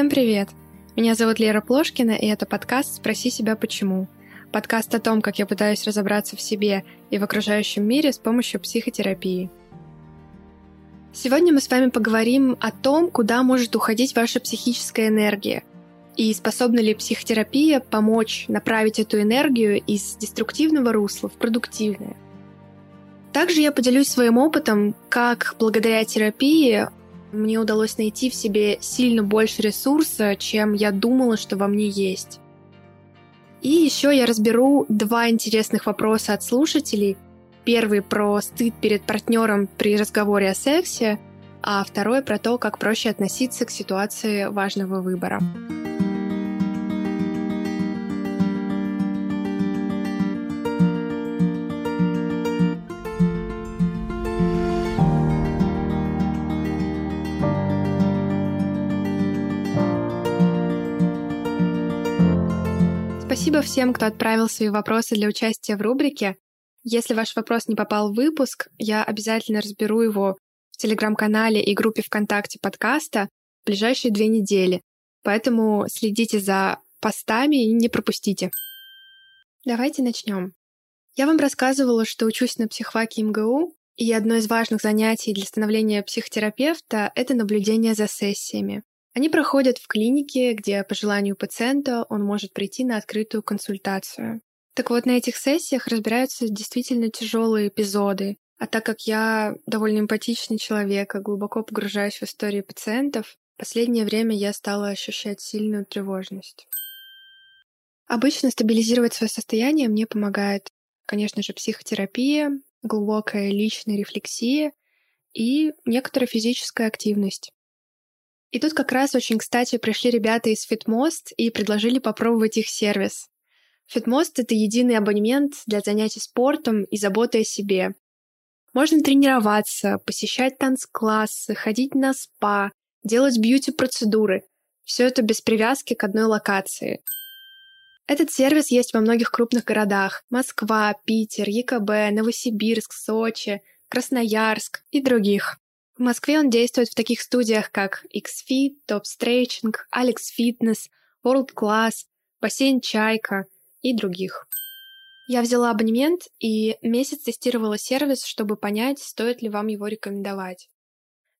Всем привет! Меня зовут Лера Плошкина, и это подкаст «Спроси себя почему». Подкаст о том, как я пытаюсь разобраться в себе и в окружающем мире с помощью психотерапии. Сегодня мы с вами поговорим о том, куда может уходить ваша психическая энергия, и способна ли психотерапия помочь направить эту энергию из деструктивного русла в продуктивное. Также я поделюсь своим опытом, как благодаря терапии мне удалось найти в себе сильно больше ресурса, чем я думала, что во мне есть. И еще я разберу два интересных вопроса от слушателей. Первый про стыд перед партнером при разговоре о сексе, а второй про то, как проще относиться к ситуации важного выбора. Спасибо всем, кто отправил свои вопросы для участия в рубрике. Если ваш вопрос не попал в выпуск, я обязательно разберу его в телеграм-канале и группе ВКонтакте подкаста в ближайшие две недели. Поэтому следите за постами и не пропустите. Давайте начнем. Я вам рассказывала, что учусь на психфаке МГУ, и одно из важных занятий для становления психотерапевта — это наблюдение за сессиями. Они проходят в клинике, где по желанию пациента он может прийти на открытую консультацию. Так вот, на этих сессиях разбираются действительно тяжелые эпизоды. А так как я довольно эмпатичный человек и глубоко погружаюсь в истории пациентов, в последнее время я стала ощущать сильную тревожность. Обычно стабилизировать свое состояние мне помогает, конечно же, психотерапия, глубокая личная рефлексия и некоторая физическая активность. И тут как раз очень кстати пришли ребята из Fitmost и предложили попробовать их сервис. Fitmost — это единый абонемент для занятий спортом и заботы о себе. Можно тренироваться, посещать танцклассы, ходить на спа, делать бьюти-процедуры. Все это без привязки к одной локации. Этот сервис есть во многих крупных городах. Москва, Питер, ЕКБ, Новосибирск, Сочи, Красноярск и других. В Москве он действует в таких студиях, как XFit, Top Stretching, Alex Fitness, World Class, Бассейн Чайка и других. Я взяла абонемент и месяц тестировала сервис, чтобы понять, стоит ли вам его рекомендовать.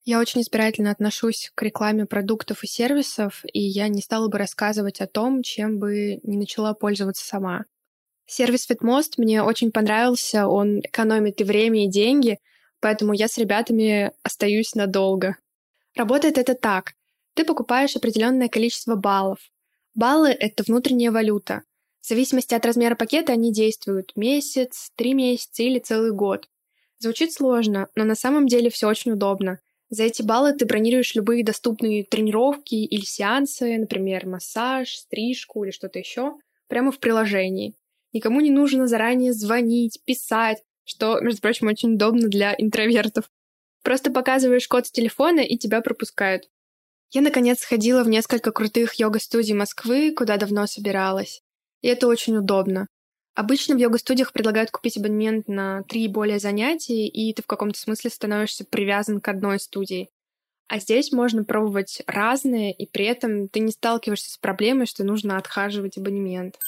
Я очень избирательно отношусь к рекламе продуктов и сервисов, и я не стала бы рассказывать о том, чем бы не начала пользоваться сама. Сервис Fitmost мне очень понравился, он экономит и время, и деньги — поэтому я с ребятами остаюсь надолго. Работает это так. Ты покупаешь определенное количество баллов. Баллы — это внутренняя валюта. В зависимости от размера пакета они действуют месяц, три месяца или целый год. Звучит сложно, но на самом деле все очень удобно. За эти баллы ты бронируешь любые доступные тренировки или сеансы, например, массаж, стрижку или что-то еще, прямо в приложении. Никому не нужно заранее звонить, писать, что, между прочим, очень удобно для интровертов. Просто показываешь код с телефона, и тебя пропускают. Я, наконец, сходила в несколько крутых йога-студий Москвы, куда давно собиралась. И это очень удобно. Обычно в йога-студиях предлагают купить абонемент на три и более занятий, и ты в каком-то смысле становишься привязан к одной студии. А здесь можно пробовать разные, и при этом ты не сталкиваешься с проблемой, что нужно отхаживать абонемент.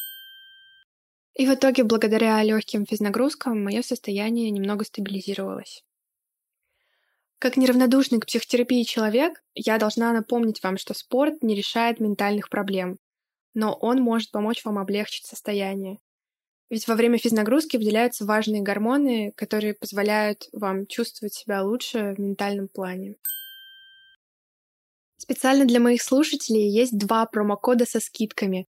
И в итоге, благодаря легким физнагрузкам, мое состояние немного стабилизировалось. Как неравнодушный к психотерапии человек, я должна напомнить вам, что спорт не решает ментальных проблем, но он может помочь вам облегчить состояние. Ведь во время физнагрузки выделяются важные гормоны, которые позволяют вам чувствовать себя лучше в ментальном плане. Специально для моих слушателей есть два промокода со скидками,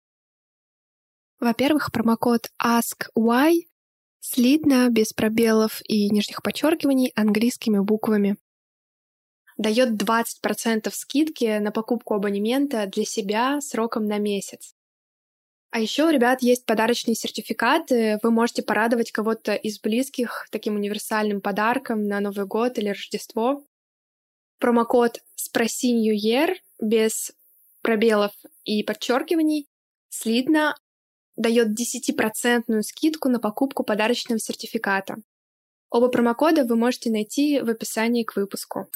во-первых, промокод AskWhy слитно, без пробелов и нижних подчеркиваний английскими буквами. Дает 20% скидки на покупку абонемента для себя сроком на месяц. А еще у ребят есть подарочные сертификаты. Вы можете порадовать кого-то из близких таким универсальным подарком на Новый год или Рождество. Промокод «Спроси New Year» без пробелов и подчеркиваний слитно дает 10% скидку на покупку подарочного сертификата. Оба промокода вы можете найти в описании к выпуску.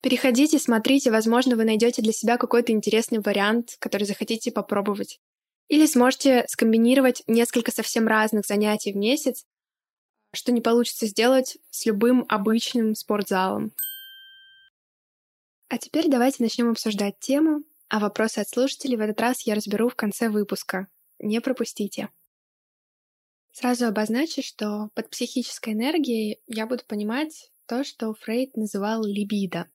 Переходите, смотрите, возможно, вы найдете для себя какой-то интересный вариант, который захотите попробовать. Или сможете скомбинировать несколько совсем разных занятий в месяц, что не получится сделать с любым обычным спортзалом. А теперь давайте начнем обсуждать тему, а вопросы от слушателей в этот раз я разберу в конце выпуска. Не пропустите. Сразу обозначу, что под психической энергией я буду понимать то, что Фрейд называл либидо.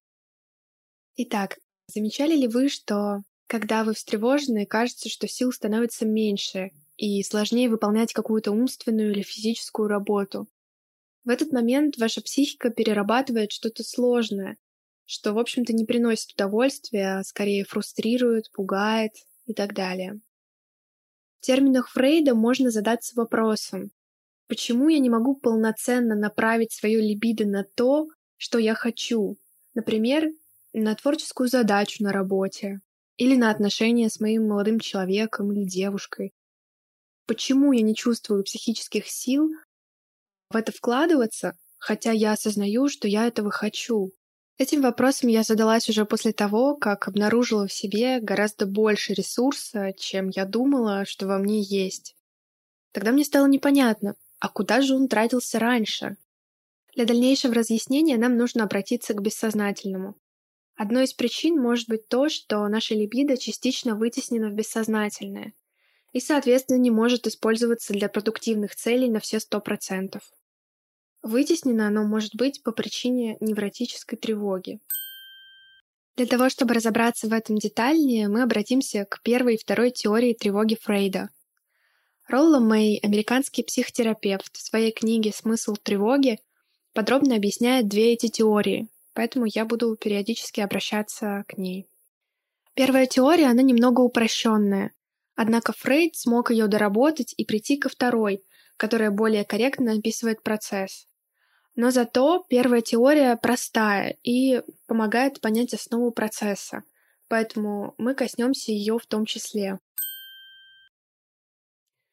Итак, замечали ли вы, что когда вы встревожены, кажется, что сил становится меньше и сложнее выполнять какую-то умственную или физическую работу? В этот момент ваша психика перерабатывает что-то сложное, что, в общем-то, не приносит удовольствия, а скорее фрустрирует, пугает и так далее. В терминах Фрейда можно задаться вопросом, почему я не могу полноценно направить свое либидо на то, что я хочу, например, на творческую задачу на работе или на отношения с моим молодым человеком или девушкой. Почему я не чувствую психических сил в это вкладываться, хотя я осознаю, что я этого хочу? Этим вопросом я задалась уже после того, как обнаружила в себе гораздо больше ресурса, чем я думала, что во мне есть. Тогда мне стало непонятно, а куда же он тратился раньше? Для дальнейшего разъяснения нам нужно обратиться к бессознательному. Одной из причин может быть то, что наша либидо частично вытеснена в бессознательное и, соответственно, не может использоваться для продуктивных целей на все сто процентов. Вытеснено оно может быть по причине невротической тревоги. Для того, чтобы разобраться в этом детальнее, мы обратимся к первой и второй теории тревоги Фрейда. Ролла Мэй, американский психотерапевт, в своей книге «Смысл тревоги» подробно объясняет две эти теории, поэтому я буду периодически обращаться к ней. Первая теория, она немного упрощенная, однако Фрейд смог ее доработать и прийти ко второй, которая более корректно описывает процесс. Но зато первая теория простая и помогает понять основу процесса, поэтому мы коснемся ее в том числе.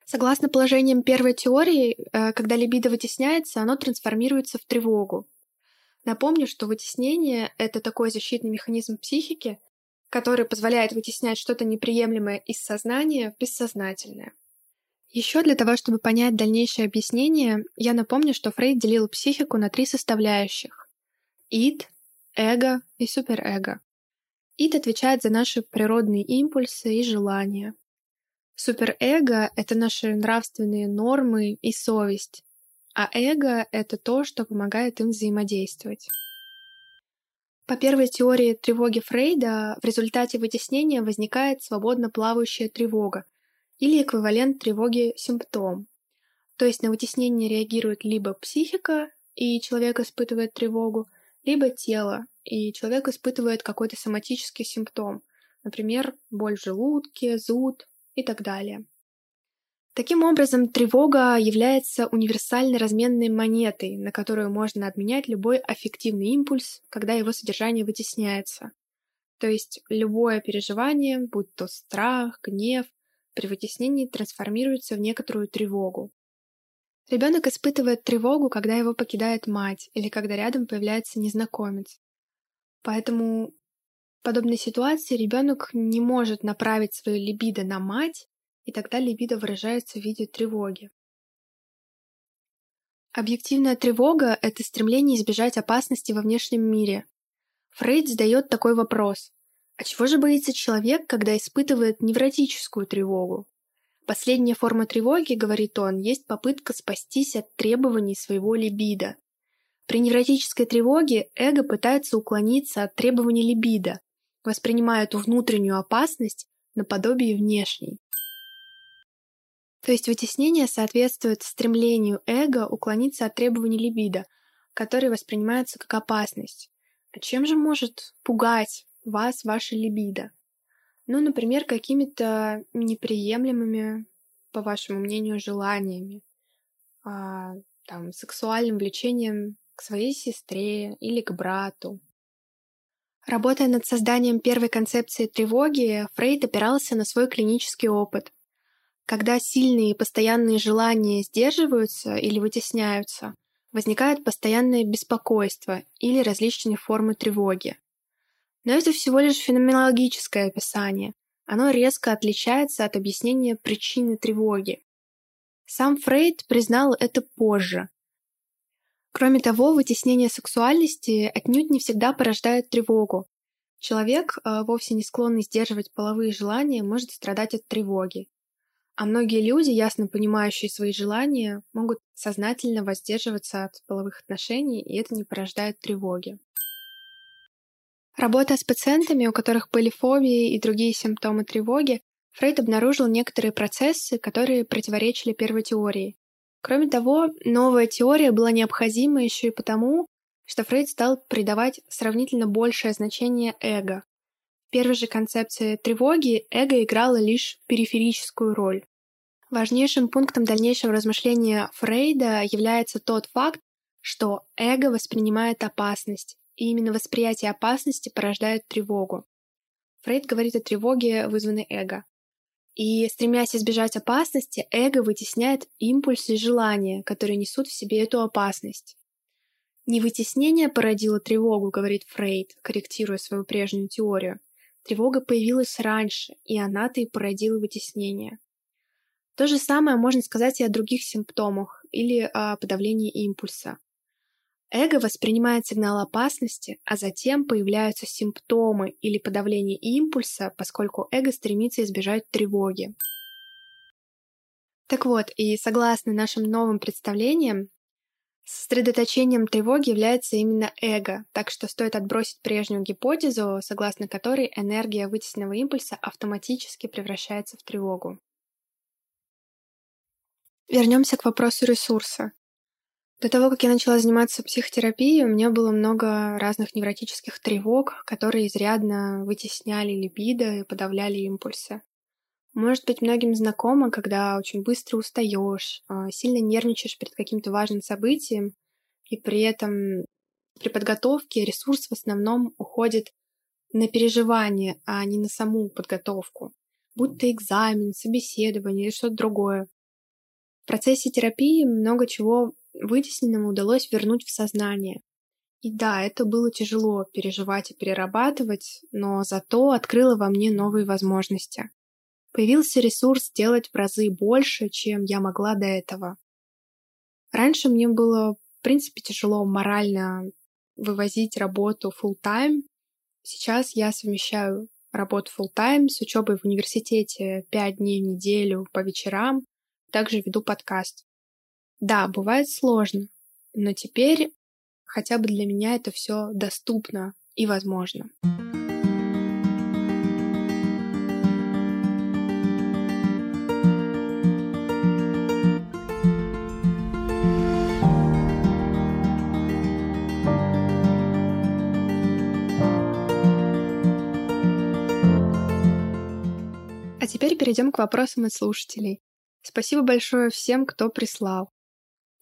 Согласно положениям первой теории, э, когда либидо вытесняется, оно трансформируется в тревогу. Напомню, что вытеснение — это такой защитный механизм психики, который позволяет вытеснять что-то неприемлемое из сознания в бессознательное. Еще для того, чтобы понять дальнейшее объяснение, я напомню, что Фрейд делил психику на три составляющих — ид, эго и суперэго. Ид отвечает за наши природные импульсы и желания. Суперэго — это наши нравственные нормы и совесть, а эго — это то, что помогает им взаимодействовать. По первой теории тревоги Фрейда, в результате вытеснения возникает свободно плавающая тревога или эквивалент тревоги симптом. То есть на вытеснение реагирует либо психика, и человек испытывает тревогу, либо тело, и человек испытывает какой-то соматический симптом, например, боль в желудке, зуд и так далее. Таким образом, тревога является универсальной разменной монетой, на которую можно обменять любой аффективный импульс, когда его содержание вытесняется. То есть любое переживание, будь то страх, гнев, при вытеснении трансформируется в некоторую тревогу. Ребенок испытывает тревогу, когда его покидает мать или когда рядом появляется незнакомец. Поэтому в подобной ситуации ребенок не может направить свою либидо на мать, и тогда либидо выражается в виде тревоги. Объективная тревога — это стремление избежать опасности во внешнем мире. Фрейд задает такой вопрос. А чего же боится человек, когда испытывает невротическую тревогу? Последняя форма тревоги, говорит он, есть попытка спастись от требований своего либидо. При невротической тревоге эго пытается уклониться от требований либидо, воспринимая эту внутреннюю опасность наподобие внешней. То есть вытеснение соответствует стремлению эго уклониться от требований либидо, которые воспринимаются как опасность. А чем же может пугать вас ваше либидо? Ну, например, какими-то неприемлемыми, по вашему мнению, желаниями, а, там, сексуальным влечением к своей сестре или к брату. Работая над созданием первой концепции тревоги, Фрейд опирался на свой клинический опыт – когда сильные и постоянные желания сдерживаются или вытесняются, возникает постоянное беспокойство или различные формы тревоги. Но это всего лишь феноменологическое описание. Оно резко отличается от объяснения причины тревоги. Сам Фрейд признал это позже. Кроме того, вытеснение сексуальности отнюдь не всегда порождает тревогу. Человек, э, вовсе не склонный сдерживать половые желания, может страдать от тревоги. А многие люди, ясно понимающие свои желания, могут сознательно воздерживаться от половых отношений, и это не порождает тревоги. Работая с пациентами, у которых были фобии и другие симптомы тревоги, Фрейд обнаружил некоторые процессы, которые противоречили первой теории. Кроме того, новая теория была необходима еще и потому, что Фрейд стал придавать сравнительно большее значение эго. В первой же концепции тревоги эго играло лишь периферическую роль. Важнейшим пунктом дальнейшего размышления Фрейда является тот факт, что эго воспринимает опасность, и именно восприятие опасности порождает тревогу. Фрейд говорит о тревоге, вызванной эго. И стремясь избежать опасности, эго вытесняет импульсы и желания, которые несут в себе эту опасность. Не вытеснение породило тревогу, говорит Фрейд, корректируя свою прежнюю теорию. Тревога появилась раньше, и она-то и породила вытеснение. То же самое можно сказать и о других симптомах или о подавлении импульса. Эго воспринимает сигнал опасности, а затем появляются симптомы или подавление импульса, поскольку эго стремится избежать тревоги. Так вот, и согласно нашим новым представлениям, сосредоточением тревоги является именно эго, так что стоит отбросить прежнюю гипотезу, согласно которой энергия вытесненного импульса автоматически превращается в тревогу. Вернемся к вопросу ресурса. До того, как я начала заниматься психотерапией, у меня было много разных невротических тревог, которые изрядно вытесняли либидо и подавляли импульсы. Может быть, многим знакомо, когда очень быстро устаешь, а, сильно нервничаешь перед каким-то важным событием, и при этом при подготовке ресурс в основном уходит на переживание, а не на саму подготовку. Будь то экзамен, собеседование или что-то другое. В процессе терапии много чего вытесненному удалось вернуть в сознание. И да, это было тяжело переживать и перерабатывать, но зато открыло во мне новые возможности. Появился ресурс сделать в разы больше, чем я могла до этого. Раньше мне было, в принципе, тяжело морально вывозить работу full time. Сейчас я совмещаю работу full time с учебой в университете 5 дней в неделю по вечерам. Также веду подкаст. Да, бывает сложно, но теперь хотя бы для меня это все доступно и возможно. А теперь перейдем к вопросам от слушателей. Спасибо большое всем, кто прислал.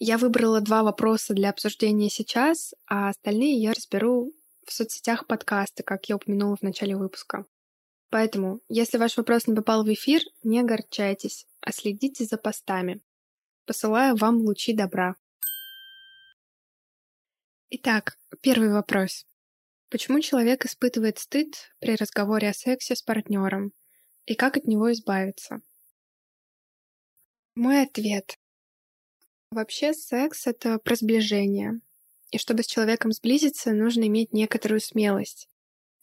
Я выбрала два вопроса для обсуждения сейчас, а остальные я разберу в соцсетях подкаста, как я упомянула в начале выпуска. Поэтому, если ваш вопрос не попал в эфир, не огорчайтесь, а следите за постами. Посылаю вам лучи добра. Итак, первый вопрос. Почему человек испытывает стыд при разговоре о сексе с партнером? И как от него избавиться? Мой ответ. Вообще секс — это про сближение. И чтобы с человеком сблизиться, нужно иметь некоторую смелость.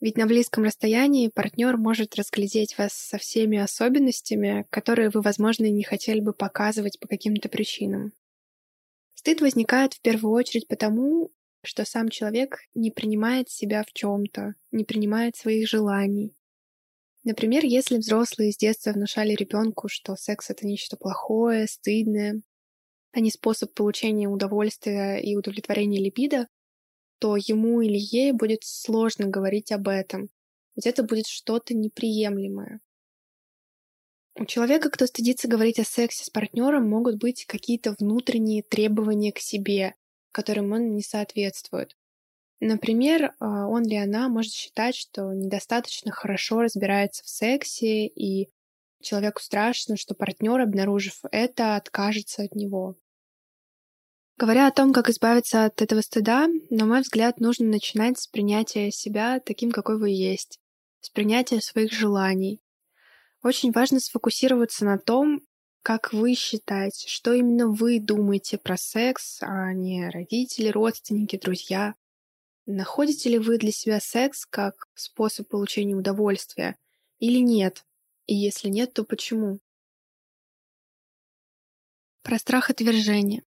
Ведь на близком расстоянии партнер может разглядеть вас со всеми особенностями, которые вы, возможно, не хотели бы показывать по каким-то причинам. Стыд возникает в первую очередь потому, что сам человек не принимает себя в чем-то, не принимает своих желаний. Например, если взрослые с детства внушали ребенку, что секс это нечто плохое, стыдное, а не способ получения удовольствия и удовлетворения либидо, то ему или ей будет сложно говорить об этом, ведь это будет что-то неприемлемое. У человека, кто стыдится говорить о сексе с партнером, могут быть какие-то внутренние требования к себе, которым он не соответствует. Например, а, он или она может считать, что недостаточно хорошо разбирается в сексе, и человеку страшно, что партнер, обнаружив это, откажется от него. Говоря о том, как избавиться от этого стыда, на мой взгляд, нужно начинать с принятия себя таким, какой вы есть, с принятия своих желаний. Очень важно сфокусироваться на том, как вы считаете, что именно вы думаете про секс, а не родители, родственники, друзья. Находите ли вы для себя секс как способ получения удовольствия или нет? И если нет, то почему? Про страх отвержения.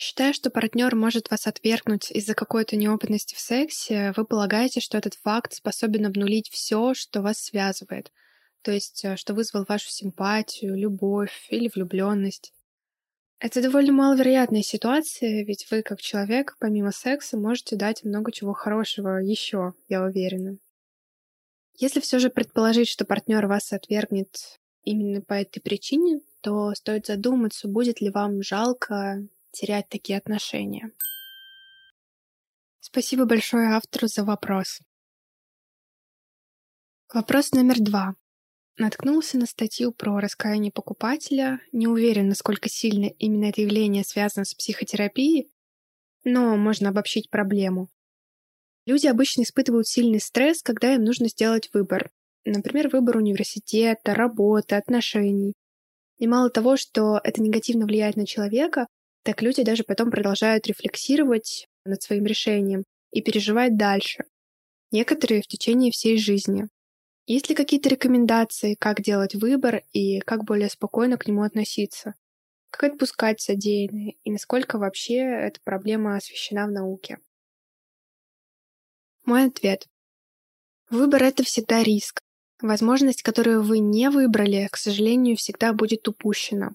Считая, что партнер может вас отвергнуть из-за какой-то неопытности в сексе, вы полагаете, что этот факт способен обнулить все, что вас связывает, то есть э, что вызвал вашу симпатию, любовь или влюбленность. Это довольно маловероятная ситуация, ведь вы, как человек, помимо секса, можете дать много чего хорошего еще, я уверена. Если все же предположить, что партнер вас отвергнет именно по этой причине, то стоит задуматься, будет ли вам жалко терять такие отношения. Спасибо большое автору за вопрос. Вопрос номер два. Наткнулся на статью про раскаяние покупателя. Не уверен, насколько сильно именно это явление связано с психотерапией, но можно обобщить проблему. Люди обычно испытывают сильный стресс, когда им нужно сделать выбор. Например, выбор университета, работы, отношений. И мало того, что это негативно влияет на человека, так люди даже потом продолжают рефлексировать над своим решением и переживать дальше. Некоторые в течение всей жизни. Есть ли какие-то рекомендации, как делать выбор и как более спокойно к нему относиться? Как отпускать содеянное и насколько вообще эта проблема освещена в науке? Мой ответ. Выбор — это всегда риск. Возможность, которую вы не выбрали, к сожалению, всегда будет упущена.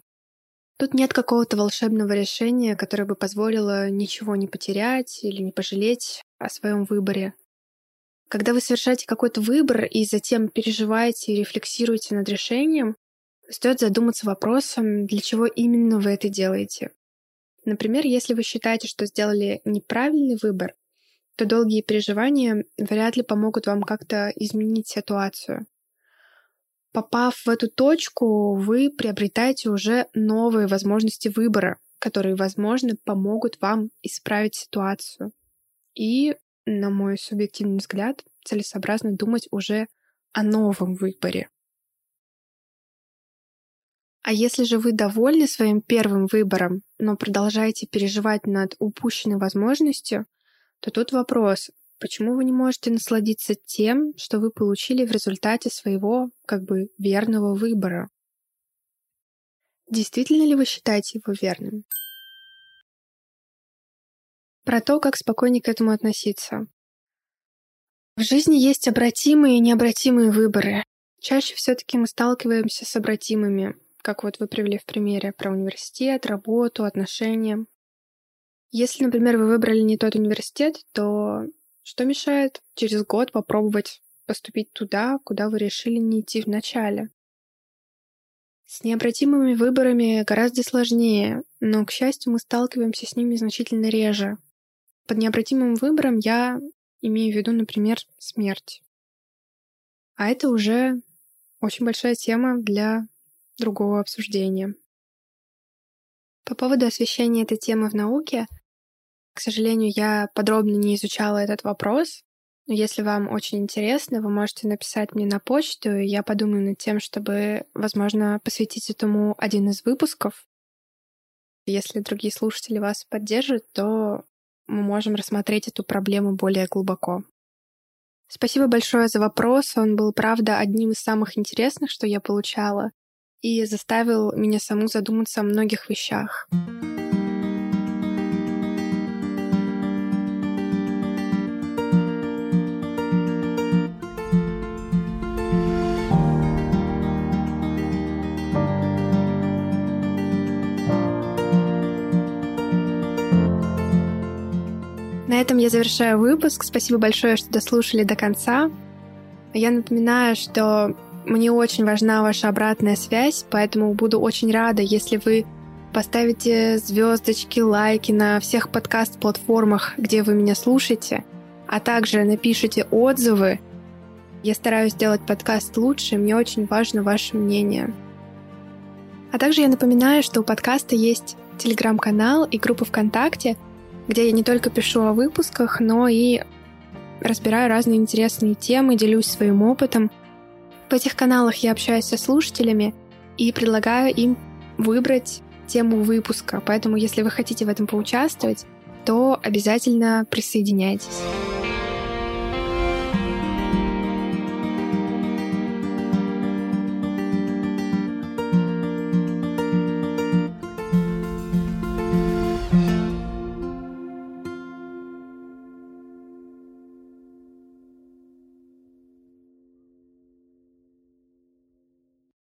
Тут нет какого-то волшебного решения, которое бы позволило ничего не потерять или не пожалеть о своем выборе. Когда вы совершаете какой-то выбор и затем переживаете и рефлексируете над решением, стоит задуматься вопросом, для чего именно вы это делаете. Например, если вы считаете, что сделали неправильный выбор, то долгие переживания вряд ли помогут вам как-то изменить ситуацию. Попав в эту точку, вы приобретаете уже новые возможности выбора, которые, возможно, помогут вам исправить ситуацию. И, на мой субъективный взгляд, целесообразно думать уже о новом выборе. А если же вы довольны своим первым выбором, но продолжаете переживать над упущенной возможностью, то тут вопрос, Почему вы не можете насладиться тем, что вы получили в результате своего, как бы, верного выбора? Действительно ли вы считаете его верным? Про то, как спокойнее к этому относиться. В жизни есть обратимые и необратимые выборы. Чаще все-таки мы сталкиваемся с обратимыми, как вот вы привели в примере про университет, работу, отношения. Если, например, вы выбрали не тот университет, то что мешает через год попробовать поступить туда, куда вы решили не идти в начале? С необратимыми выборами гораздо сложнее, но, к счастью, мы сталкиваемся с ними значительно реже. Под необратимым выбором я имею в виду, например, смерть. А это уже очень большая тема для другого обсуждения. По поводу освещения этой темы в науке, к сожалению, я подробно не изучала этот вопрос, но если вам очень интересно, вы можете написать мне на почту, и я подумаю над тем, чтобы, возможно, посвятить этому один из выпусков. Если другие слушатели вас поддержат, то мы можем рассмотреть эту проблему более глубоко. Спасибо большое за вопрос. Он был, правда, одним из самых интересных, что я получала, и заставил меня саму задуматься о многих вещах. На этом я завершаю выпуск. Спасибо большое, что дослушали до конца. Я напоминаю, что мне очень важна ваша обратная связь, поэтому буду очень рада, если вы поставите звездочки, лайки на всех подкаст-платформах, где вы меня слушаете, а также напишите отзывы. Я стараюсь сделать подкаст лучше, мне очень важно ваше мнение. А также я напоминаю, что у подкаста есть телеграм-канал и группу ВКонтакте, где я не только пишу о выпусках, но и разбираю разные интересные темы, делюсь своим опытом. В этих каналах я общаюсь со слушателями и предлагаю им выбрать тему выпуска. Поэтому, если вы хотите в этом поучаствовать, то обязательно присоединяйтесь.